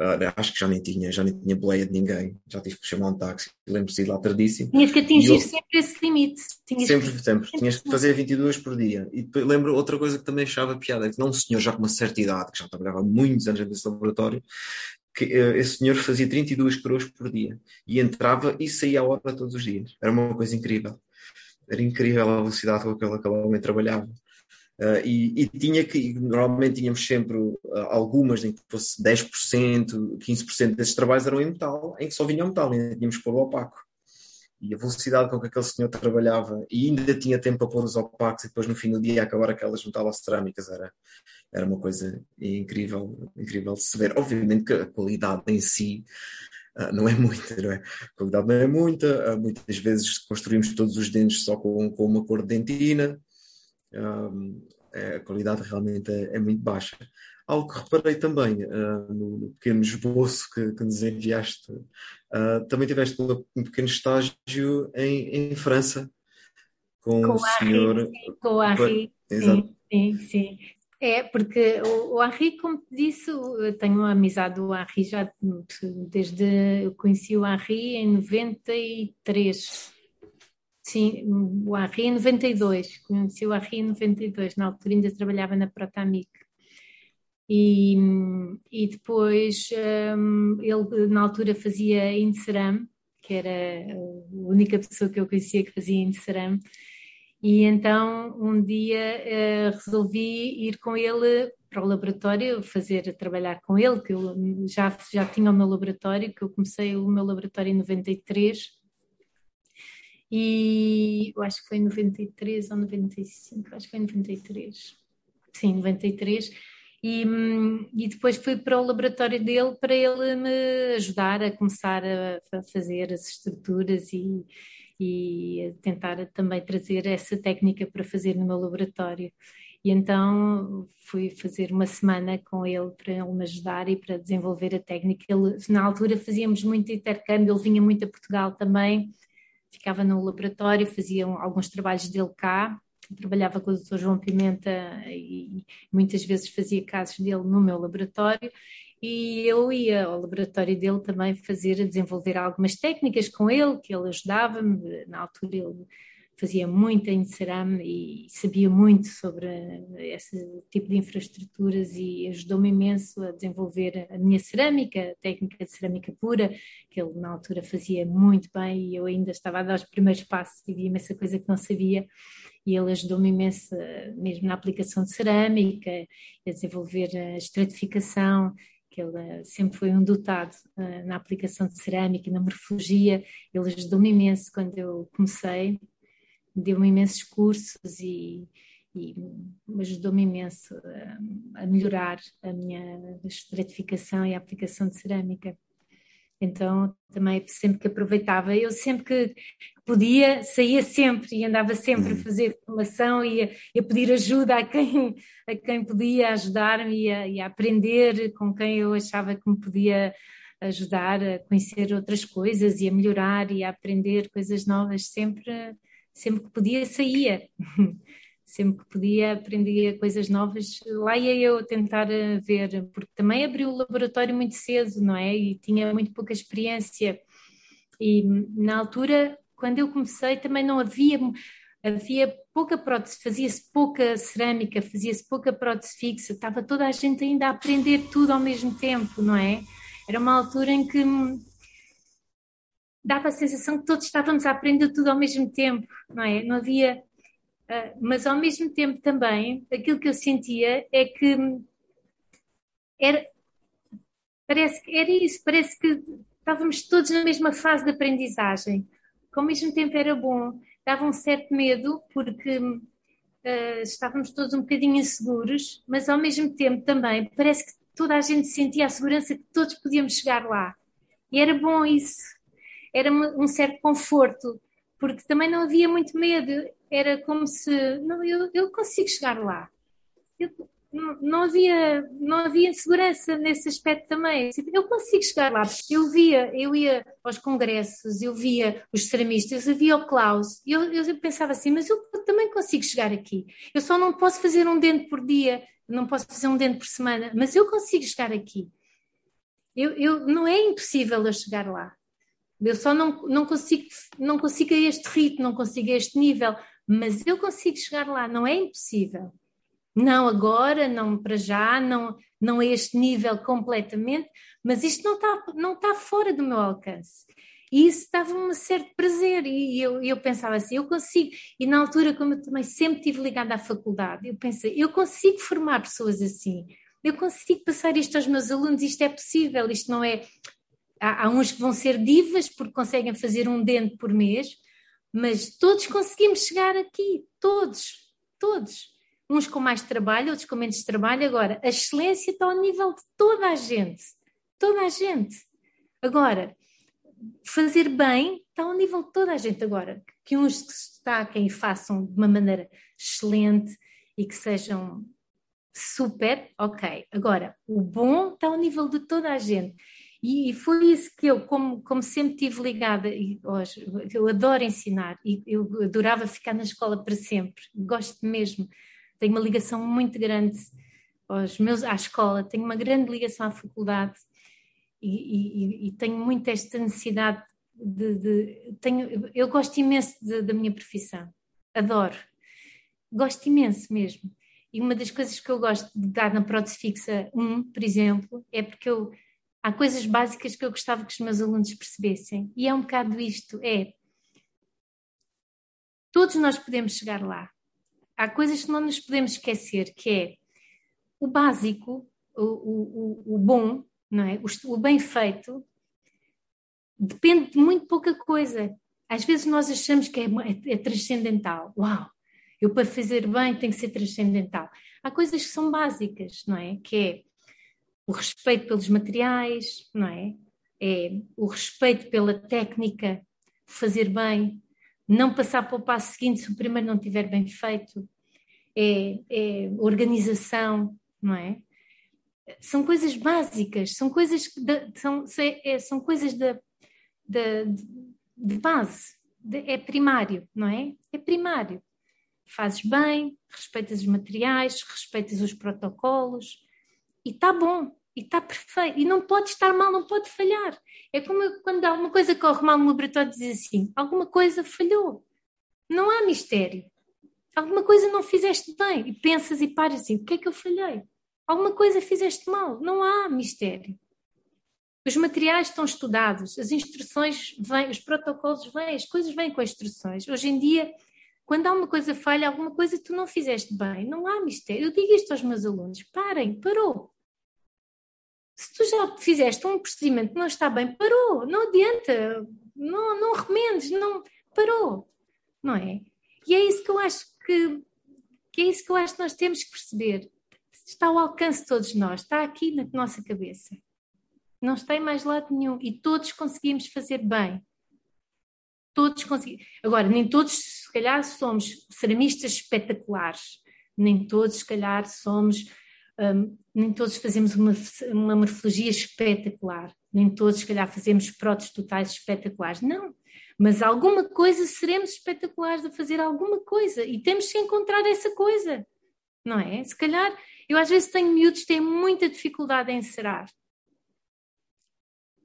Uh, acho que já nem tinha, já nem tinha boleia de ninguém, já tive que chamar um táxi, lembro-me de ir lá tardíssimo. Tinhas que atingir eu, sempre esse limite. Tinhas sempre, que... sempre. Tinhas que fazer 22 por dia. E lembro outra coisa que também achava piada, é que não um senhor já com uma certa idade, que já trabalhava muitos anos nesse laboratório, que uh, esse senhor fazia 32 coroas por dia e entrava e saía à hora todos os dias. Era uma coisa incrível. Era incrível a velocidade com que aquele homem trabalhava. Uh, e, e, tinha que, normalmente tínhamos sempre uh, algumas em que fosse 10%, 15% desses trabalhos eram em metal, em que só vinha metal, ainda tínhamos que pôr o opaco. E a velocidade com que aquele senhor trabalhava, e ainda tinha tempo para pôr os opacos, e depois no fim do dia acabar aquelas metais cerâmicas, era, era uma coisa incrível, incrível de se ver. Obviamente que a qualidade em si uh, não é muita, não é? A qualidade não é muita, muitas vezes construímos todos os dentes só com, com uma cor de dentina, é, a qualidade realmente é, é, muito baixa. Algo que reparei também uh, no, no, pequeno esboço que, que nos enviaste, uh, também tiveste um pequeno estágio em, em França com, com o senhor. Henri, sim, com o Henri. Sim, sim, sim. É, porque o, o Henri, como te disse, eu tenho uma amizade do Henri já desde. Eu conheci o Henri em 93. Sim, o Henri em 92, conheci o Henri em 92, na altura ainda trabalhava na Protamic. E, e depois um, ele na altura fazia Inseram, que era a única pessoa que eu conhecia que fazia Inseram, e então um dia uh, resolvi ir com ele para o laboratório, fazer, trabalhar com ele, que eu já, já tinha o meu laboratório, que eu comecei o meu laboratório em 93, e eu acho que foi em 93 ou 95, acho que foi em 93. Sim, 93. E, e depois fui para o laboratório dele para ele me ajudar a começar a, a fazer as estruturas e, e tentar também trazer essa técnica para fazer no meu laboratório. E então fui fazer uma semana com ele para ele me ajudar e para desenvolver a técnica. Ele, na altura fazíamos muito intercâmbio, ele vinha muito a Portugal também ficava no laboratório, fazia alguns trabalhos dele cá, trabalhava com o Dr. João Pimenta e muitas vezes fazia casos dele no meu laboratório e eu ia ao laboratório dele também fazer, desenvolver algumas técnicas com ele, que ele ajudava-me, na altura ele fazia muito em cerame e sabia muito sobre esse tipo de infraestruturas e ajudou-me imenso a desenvolver a minha cerâmica, a técnica de cerâmica pura, que ele na altura fazia muito bem e eu ainda estava a dar os primeiros passos e havia imensa coisa que não sabia e ele ajudou-me imenso mesmo na aplicação de cerâmica, a desenvolver a estratificação, que ele sempre foi um dotado uh, na aplicação de cerâmica e na morfologia. Ele ajudou-me imenso quando eu comecei deu-me imensos cursos e, e ajudou-me imenso a, a, melhorar a minha estratificação e a aplicação de cerâmica. Então, também sempre que aproveitava, eu sempre que podia, saía sempre e andava sempre a hum. fazer formação e a, a, pedir ajuda a quem, a quem podia ajudar-me e, e a, aprender com quem eu achava que me podia ajudar a conhecer outras coisas e a melhorar e a aprender coisas novas, sempre sempre que podia saía, sempre que podia aprendia coisas novas. Lá ia eu tentar eh, ver, porque também abri o laboratório muito cedo, não é? E tinha muito pouca experiência. E na altura, quando eu comecei, também não havia havia pouca prótese, fazia-se pouca cerâmica, fazia-se pouca prótese fixa, estava toda a gente ainda a aprender tudo ao mesmo tempo, não é? Era uma altura em que dava a sensação que todos estávamos a aprender tudo ao mesmo tempo, não é? Não havia. Uh, mas ao mesmo tempo também, aquilo que eu sentia é que era. Parece que era isso, parece que estávamos todos na mesma fase de aprendizagem, que ao mesmo tempo era bom, dava um certo medo, porque uh, estávamos todos um bocadinho inseguros, mas ao mesmo tempo também parece que toda a gente sentia a segurança que todos podíamos chegar lá. E era bom isso, era um certo conforto, porque também não havia muito medo, era como se, não, eu, eu consigo chegar lá. Eu, não, não, havia, não havia insegurança nesse aspecto também. Eu consigo chegar lá. Eu via, eu ia aos congressos, eu via os ceramistas, eu via o Klaus, eu, eu pensava assim, mas eu também consigo chegar aqui. Eu só não posso fazer um dente por dia, não posso fazer um dente por semana, mas eu consigo chegar aqui. Eu, eu, não é impossível eu chegar lá. Eu só não, não, consigo, não consigo a este ritmo, não consigo a este nível, mas eu consigo chegar lá, não é impossível. Não agora, não para já, não, não a este nível completamente, mas isto não está, não está fora do meu alcance. E isso dava-me um certo prazer, e eu, eu pensava assim, eu consigo, e na altura, como eu também sempre estive ligada à faculdade, eu pensei, eu consigo formar pessoas assim, eu consigo passar isto aos meus alunos, isto é possível, isto não é há, há uns que vão ser divas porque conseguem fazer um dente por mês, mas todos conseguimos chegar aqui, todos, todos. Uns com mais trabalho, outros com menos trabalho. Agora, a excelência está ao nível de toda a gente. Toda a gente. Agora, fazer bem está ao nível de toda a gente. Agora, que uns se destaquem e façam de uma maneira excelente e que sejam super, ok. Agora, o bom está ao nível de toda a gente. E, foi isso que eu, como, como sempre tive ligada, e hoje, eu adoro ensinar e eu adorava ficar na escola para sempre, gosto mesmo, tenho uma ligação muito grande aos meus, à escola, tenho uma grande ligação à faculdade. E, e, e tenho muito esta necessidade de, de tenho, eu gosto imenso da minha profissão, adoro, gosto imenso mesmo. E uma das coisas que eu gosto de dar na prótese fixa 1, por exemplo, é porque eu há coisas básicas que eu gostava que os meus alunos percebessem. E é um bocado isto: é. Todos nós podemos chegar lá. Há coisas que não nos podemos esquecer, que é o básico, o, o, o bom, não é? o, o bem feito, depende de muito pouca coisa. Às vezes nós achamos que é, é, é, transcendental. Uau! Eu para fazer bem tenho que ser transcendental. Há coisas que são básicas, não é? Que é o respeito pelos materiais, não é? É o respeito pela técnica, fazer bem, não passar para o passo seguinte se o primeiro não estiver bem feito, é, é organização, não é? São coisas básicas, são coisas de, são, é, são coisas de, de, de base, de, é primário, não é? É primário. fazes bem, respeitas os materiais, respeitas os protocolos e está bom, e está perfeito, e não pode estar mal, não pode falhar. É como quando alguma coisa corre mal no laboratório diz assim, alguma coisa falhou. Não há mistério. Alguma coisa não fizeste bem e pensas e paras assim, o que é que eu falhei? Alguma coisa fizeste mal, não há mistério. Os materiais estão estudados, as instruções vêm, os protocolos vêm, as coisas vêm com as instruções. Hoje em dia, quando há uma coisa falha, alguma coisa tu não fizeste bem, não há mistério. Eu digo isto aos meus alunos: parem, parou. Se tu já fizeste um procedimento que não está bem, parou, não adianta, não, não remendes, não, parou, não é? E é isso que eu acho que, que é isso que eu acho que nós temos que perceber. Está ao alcance de todos nós, está aqui na nossa cabeça. Não está em mais lado nenhum. E todos conseguimos fazer bem. Todos conseguimos. Agora, nem todos, se calhar, somos ceramistas espetaculares. Nem todos, se calhar, somos. Um, nem todos fazemos uma, uma morfologia espetacular. Nem todos, se calhar, fazemos próteses totais espetaculares. Não. Mas alguma coisa seremos espetaculares a fazer alguma coisa. E temos que encontrar essa coisa. Não é? Se calhar, eu às vezes tenho miúdos que têm muita dificuldade em encerar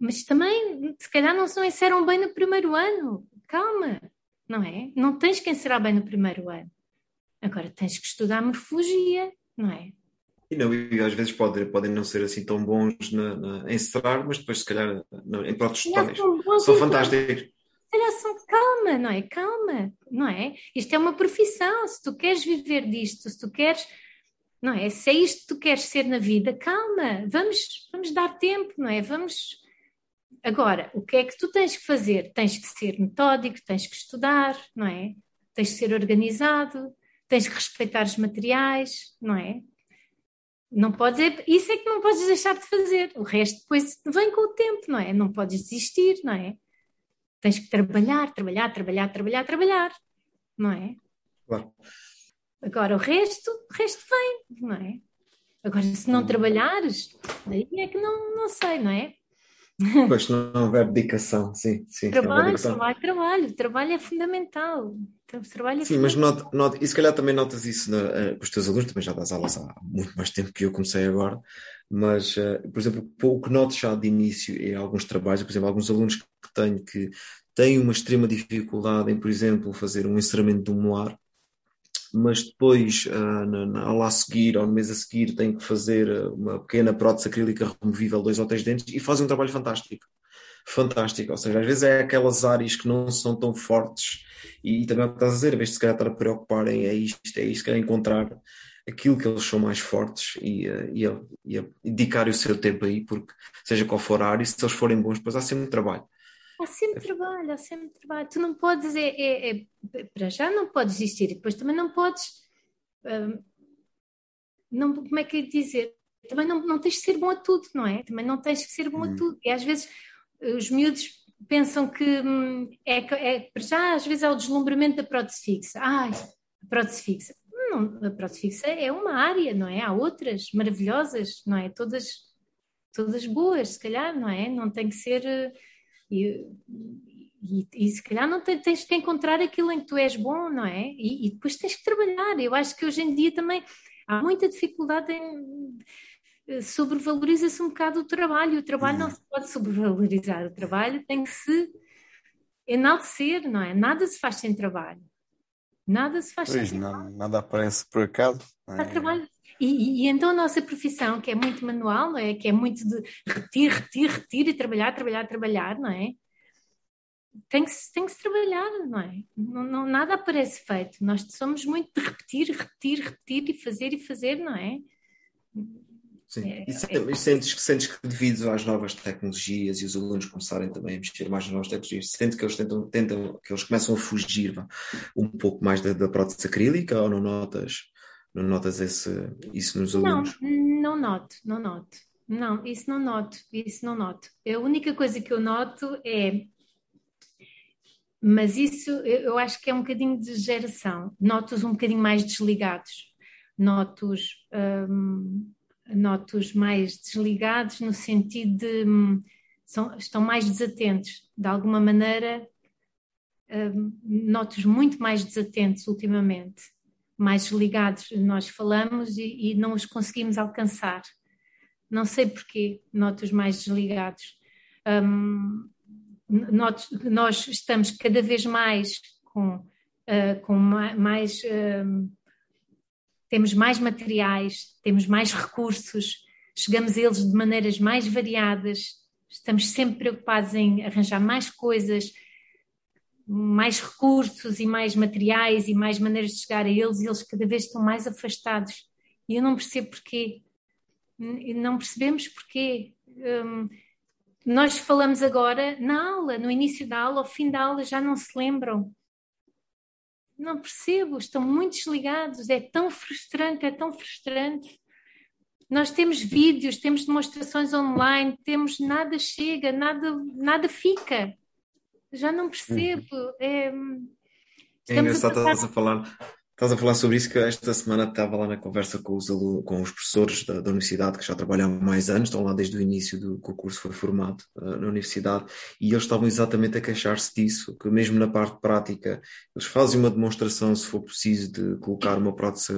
mas também, se calhar, não se enceram bem no primeiro ano. Calma, não é? Não tens que encerar bem no primeiro ano. Agora tens que estudar morfologia, não é? E, não, e às vezes pode, podem não ser assim tão bons na, na, em encerrar, mas depois, se calhar, em próprios totais, são, fantásticos. Calhar são calma, não é? Calma, não é? Isto é uma profissão. Se tu queres viver disto, se tu queres não é? Se é isto que tu queres ser na vida, calma, vamos, vamos dar tempo, não é? Vamos Agora, o que é que tu tens que fazer? Tens que ser metódico, tens que estudar, não é? Tens que ser organizado, tens que respeitar os materiais, não é? Não podes, isso é que não podes deixar de fazer. O resto depois vem com o tempo, não é? Não podes desistir, não é? Tens que trabalhar, trabalhar, trabalhar, trabalhar, trabalhar, não é? Claro. Agora o resto, o resto vem, não é? Agora, se não trabalhares, aí é que não, não sei, não é? Pois, não houver dedicação, sim. sim trabalho, dedicação. trabalho, trabalho. Trabalho é fundamental. Trabalho é sim, fundamental. mas note, note, e se calhar também notas isso na, uh, com os teus alunos, também já das aulas há muito mais tempo que eu comecei agora, mas, uh, por exemplo, o que noto já de início em alguns trabalhos, por exemplo, alguns alunos que tenho que têm uma extrema dificuldade em, por exemplo, fazer um encerramento de um molar, mas depois, uh, na, lá a seguir, ou no mês a seguir, tem que fazer ah, uma pequena prótese acrílica removível, dois ou três dentes, e fazem um trabalho fantástico. Fantástico, ou seja, às vezes é aquelas áreas que não são tão fortes, e, e também o que estás a dizer, em vez de se calhar estar a preocuparem, é isto, é isto, querem encontrar aquilo que eles são mais fortes e, uh, e, a, e a o seu tempo aí, porque seja qual for a área, se eles forem bons, depois há sempre trabalho. Há sempre trabalho, há sempre trabalho. Tu não podes, é, é, é para já não podes existir, e depois também não podes. Hum, não, como é que eu dizer? Também não, não tens de ser bom a tudo, não é? Também não tens que ser bom a hum. tudo. E às vezes os miúdos pensam que hum, é, é para já, às vezes há o deslumbramento da prótese fixa. Ai, a prótese fixa. Não, a prótese fixa é uma área, não é? Há outras maravilhosas, não é? Todas, todas boas, se calhar, não é? Não tem que ser e, e, e, se calhar não tens, tens que encontrar aquilo em que tu és bom, não é? E, e, depois tens que trabalhar. Eu acho que hoje em dia também há muita dificuldade em eh, sobrevaloriza-se um bocado o trabalho. O trabalho não se pode sobrevalorizar. O trabalho tem que se enaltecer, não é? Nada se faz sem trabalho. Nada se faz pois, sem não, trabalho. Nada aparece por acaso. É? trabalho. E, e, então a nossa profissão, que é muito manual, não é? Que é muito de repetir, repetir, repetir e trabalhar, trabalhar, trabalhar, não é? Tem que, tem que se trabalhar, não é? Não, não, nada aparece feito. Nós somos muito de repetir, repetir, repetir e fazer e fazer, não é? Sim. É, e, é... sentes, sentes que devido às novas tecnologias e os alunos começarem também a mexer mais nas novas tecnologias, sentes que eles tentam, tentam que eles começam a fugir um pouco mais da, da prótese acrílica ou não notas? Não notas esse, isso nos alunos? Não, não noto, não noto. Não, isso não noto, isso não noto. A única coisa que eu noto é. Mas isso eu acho que é um bocadinho de geração. Noto-os um bocadinho mais desligados. Noto-os hum, noto mais desligados no sentido de. Hum, são, estão mais desatentos. De alguma maneira, hum, noto-os muito mais desatentos ultimamente mais desligados nós falamos e, e não os conseguimos alcançar. Não sei porquê, noto os mais desligados. Um, nós, nós estamos cada vez mais com, uh, com mais. Uh, temos mais materiais, temos mais recursos, chegamos a eles de maneiras mais variadas, estamos sempre preocupados em arranjar mais coisas, mais recursos e mais materiais e mais maneiras de chegar a eles e eles cada vez estão mais afastados. E eu não percebo porquê. Não percebemos porquê. Um, nós falamos agora na aula, no início da aula, ao fim da aula, já não se lembram. Não percebo, estão muito desligados, é tão frustrante, é tão frustrante. Nós temos vídeos, temos demonstrações online, temos nada chega, nada, nada fica. Já não percebo. É, é engraçado, a estás a falar Estás a falar sobre isso que esta semana estava lá na conversa com os, com os professores da, da, universidade que já trabalham há mais anos, estão lá desde o início do que o curso foi formado uh, na universidade, e eles estavam exatamente a queixar-se disso, que mesmo na parte prática eles fazem uma demonstração se for preciso de colocar uma prótese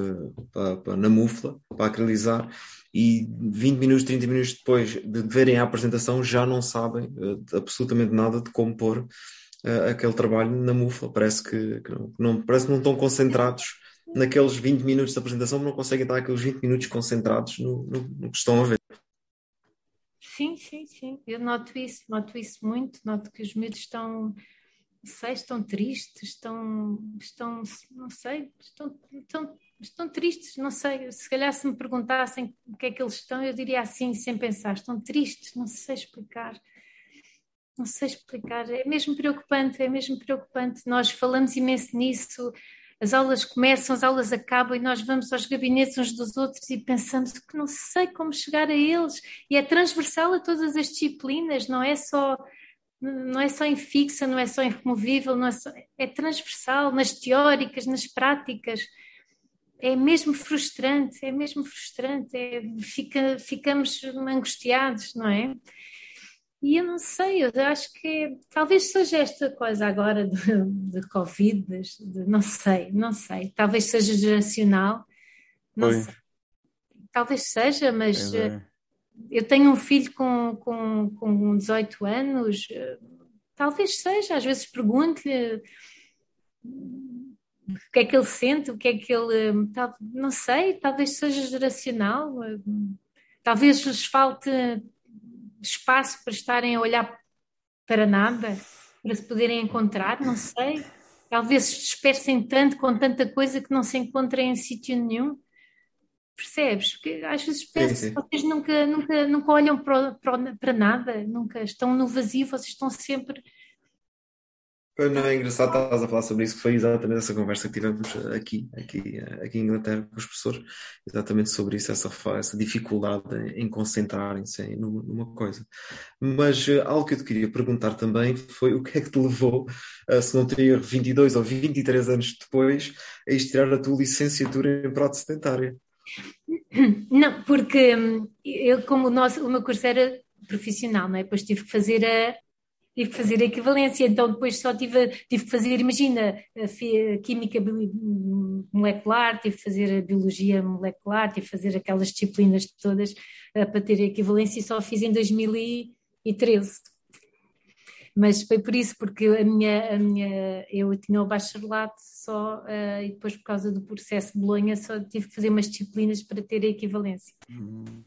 para, para, na mufla, para acrylizar, e 20 minutos, 30 minutos depois de verem a apresentação já não sabem uh, absolutamente nada de como pôr uh, aquele trabalho na mufa. Parece que, que não, não, parece que não estão concentrados naqueles 20 minutos de apresentação, não conseguem estar aqueles 20 minutos concentrados no, no, no que estão a ver. Sim, sim, sim. Eu noto isso, noto isso muito, noto que os miúdos estão, sei, estão tristes, estão, estão não sei, estão, estão, estão tristes, não sei. Se calhar se me perguntassem o que é que eles estão, eu diria assim, sem pensar, estão tristes, não sei explicar não sei explicar, é mesmo preocupante, é mesmo preocupante. Nós falamos imenso nisso, as aulas começam, as aulas acabam e nós vamos aos gabinetes uns dos outros e pensamos que não sei como chegar a eles. E é transversal a todas as disciplinas, não é só não é só em fixa, não é só em removível, não é, só, é transversal nas teóricas, nas práticas. É mesmo frustrante, é mesmo frustrante, é, fica, ficamos angustiados, não é? E eu não sei, eu acho que talvez seja esta coisa agora de, de Covid, de, não sei, não sei. Talvez seja geracional, não sei. Talvez seja, mas é. Eh, eu tenho um filho com, com, com 18 anos, eh, talvez seja, às vezes pergunto-lhe o que é que ele sente, o que é que ele. Não sei, talvez seja geracional, eh, talvez lhes falte espaço para estarem a olhar para nada, para se poderem encontrar, não sei. Talvez se dispersem tanto com tanta coisa que não se encontrem em sítio nenhum. Percebes? Porque às vezes penso que vocês nunca, nunca, nunca olham para, para, para nada, nunca estão no vazio, vocês estão sempre não, é engraçado estás a falar sobre isso, que foi exatamente essa conversa que tivemos aqui, aqui, aqui em Inglaterra com os professores, exatamente sobre isso, essa, essa dificuldade em concentrarem-se numa coisa. Mas uh, algo que eu te queria perguntar também foi o que é que te levou, se não teria 22 ou 23 anos depois, a estirar a tua licenciatura em prótese dentária? Não, porque hum, eu, como o, nosso, o meu curso era profissional, não é? Depois tive que fazer a, tive que fazer a equivalência, então depois só tive, tive que fazer, imagina, a química molecular, tive que fazer a biologia molecular, tive que fazer aquelas disciplinas todas uh, para ter a equivalência e só fiz em 2013. Mas foi por isso, porque a minha, a minha, eu tinha o bacharelato só, uh, e depois por causa do processo de Bolonha só tive que fazer umas disciplinas para ter a equivalência. Uhum.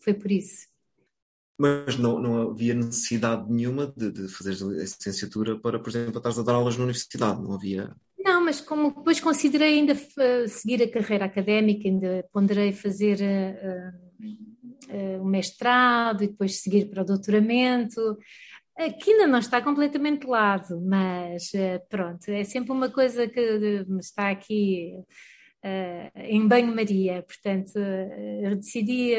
Foi por isso mas não, não havia necessidade nenhuma de, de fazer licenciatura para, por exemplo, estar a dar aulas na universidade, não havia. Não, mas como depois considerei ainda uh, seguir a carreira académica, ainda ponderei fazer uh, uh, o mestrado e depois seguir para o doutoramento, que ainda não está completamente de lado, mas pronto, é sempre uma coisa que está aqui uh, em banho-maria. Portanto, uh, eu decidi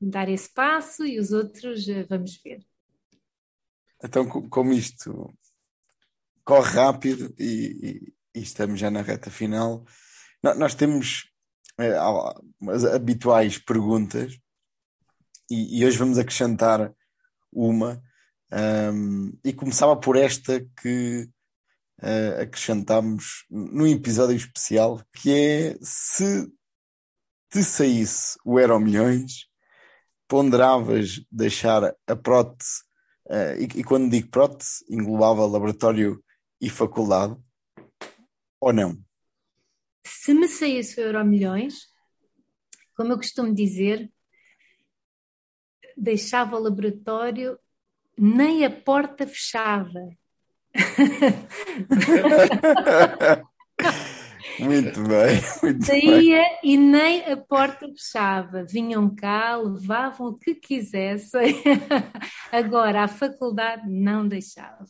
dar esse passo e os outros vamos ver. Então, como isto corre rápido e, e, e estamos já na reta final, nós temos as habituais perguntas e, e, hoje vamos acrescentar uma um, e começava por esta que uh, acrescentámos num episódio especial que é se te saísse o Euro Milhões, ponderavas deixar a prótese, uh, e, e, quando digo prótese, englobava laboratório e faculdade, ou não? Se me saísse o Euro Milhões, como eu costumo dizer, deixava o laboratório, nem a porta fechava. muito bem. Muito Saía bem. e nem a porta fechava. Vinham cá, levavam o que quisessem. Agora, a faculdade não deixava.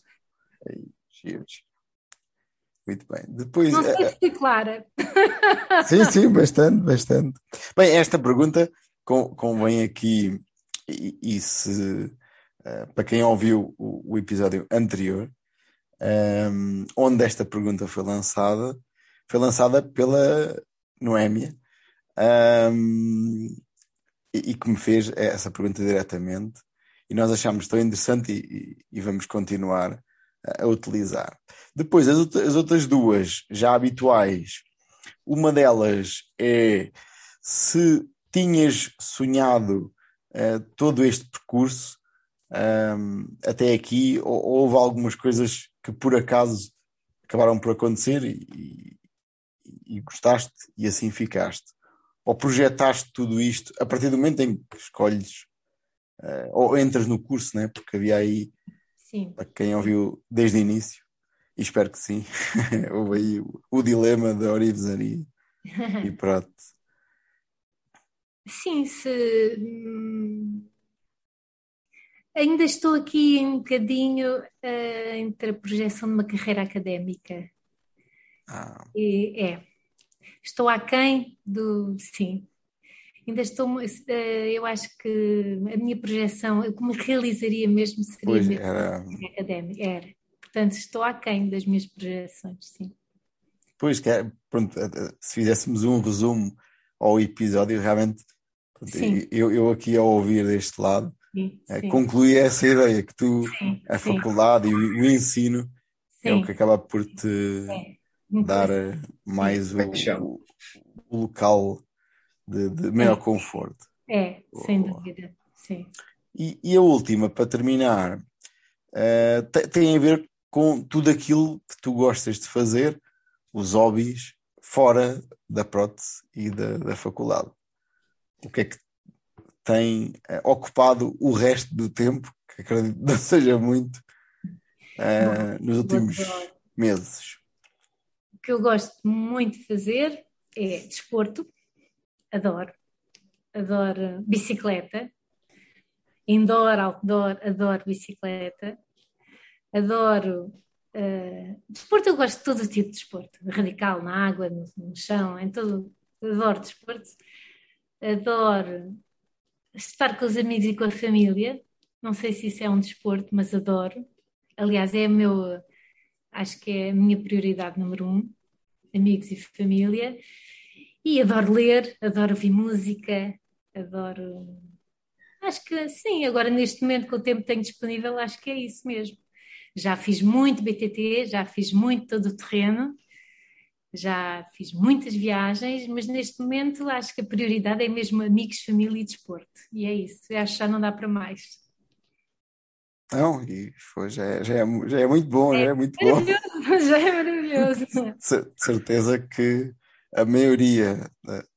Muito bem. Depois, não sei se fui clara. Sim, sim, bastante, bastante. Bem, esta pergunta convém aqui, e, e se, uh, para quem ouviu o, o episódio anterior, um, onde esta pergunta foi lançada, foi lançada pela Noémia, um, e, e, que me fez essa pergunta diretamente, e nós achámos tão interessante e, e, e vamos continuar a, a utilizar. Depois, as, as outras duas, já habituais, uma delas é se tinhas sonhado uh, todo este percurso um, até aqui, ou, houve algumas coisas que por acaso acabaram por acontecer e, e, e, gostaste e assim ficaste? Ou projetaste tudo isto a partir do momento em que escolhes uh, ou entras no curso, né? porque havia aí, sim. para quem ouviu desde o início, e espero que sim, houve aí o, o dilema da Orivesaria e pronto. Sim, se hum, Ainda estou aqui um bocadinho uh, entre a projeção de uma carreira académica. Ah. E, é. Estou aquém do. Sim. Ainda estou. Uh, eu acho que a minha projeção, o que me realizaria mesmo seria pois mesmo era... académica. Era. Portanto, estou aquém das minhas projeções, sim. Pois, que é, pronto, eh, se fizéssemos um resumo ao episódio, realmente, pronto, eu, eu aqui ao ouvir deste lado, sim, é, sim. concluir essa ideia que tu, sim, a faculdade e o, ensino é o que acaba por te é. dar eh, mais o, o, o, local de, de maior conforto. É, sem dúvida, sim. E, e, a última, para terminar, uh, tem a ver com tudo aquilo que tu gostas de fazer, os hobbies, fora da prótese e da, da faculdade. O que é que tem uh, ocupado o resto do tempo, que acredito não seja muito, uh, nos últimos meses? O que eu gosto muito de fazer é desporto, adoro, adoro bicicleta, indoor, outdoor, adoro bicicleta, adoro uh, desporto, eu gosto de todo tipo de desporto, radical, na água, no, no chão, em todo, adoro desporto, adoro estar com os amigos e com a família. Não sei se isso é um desporto, mas adoro. Aliás, é meu, acho que é a minha prioridade número um, amigos e família. E adoro ler, adoro ouvir música, adoro. Acho que sim, agora neste momento, com o tempo que tenho disponível, acho que é isso mesmo. Já fiz muito BTT, já fiz muito todo o terreno, já fiz muitas viagens, mas neste momento acho que a prioridade é mesmo amigos, família e desporto. E é isso, eu acho que já não dá para mais. Não, e foi, já, é, já, é, já é muito bom, é, já é muito bom. Já é maravilhoso. De certeza que a maioria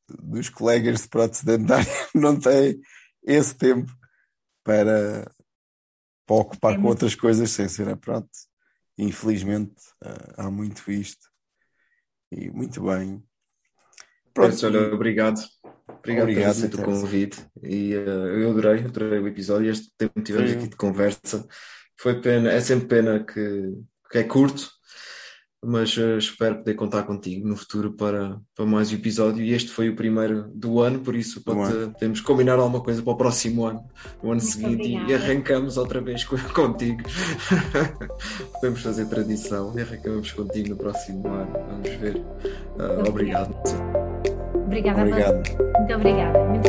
dos colegas de prótese dentária não tem esse tempo para, para ocupar é com outras coisas sem ser a prótese. Infelizmente, eh, há muito isto. E muito bem. Pronto, olha, obrigado. Obrigado, obrigado por aceito o convite. E uh, eu adorei, adorei o episódio. Este tempo que tivemos aqui de conversa. Foi pena, é sempre pena que, que é curto, mas uh, espero poder contar contigo no futuro para, para mais um episódio. E este foi o primeiro do ano, por isso pode, podemos combinar alguma coisa para o próximo ano, no ano Muito seguinte, obrigada. e arrancamos outra vez contigo. podemos fazer tradição e arrancamos contigo no próximo ano. Vamos ver. Uh, obrigado. Obrigada. Obrigado. Muito obrigada. Muito obrigada.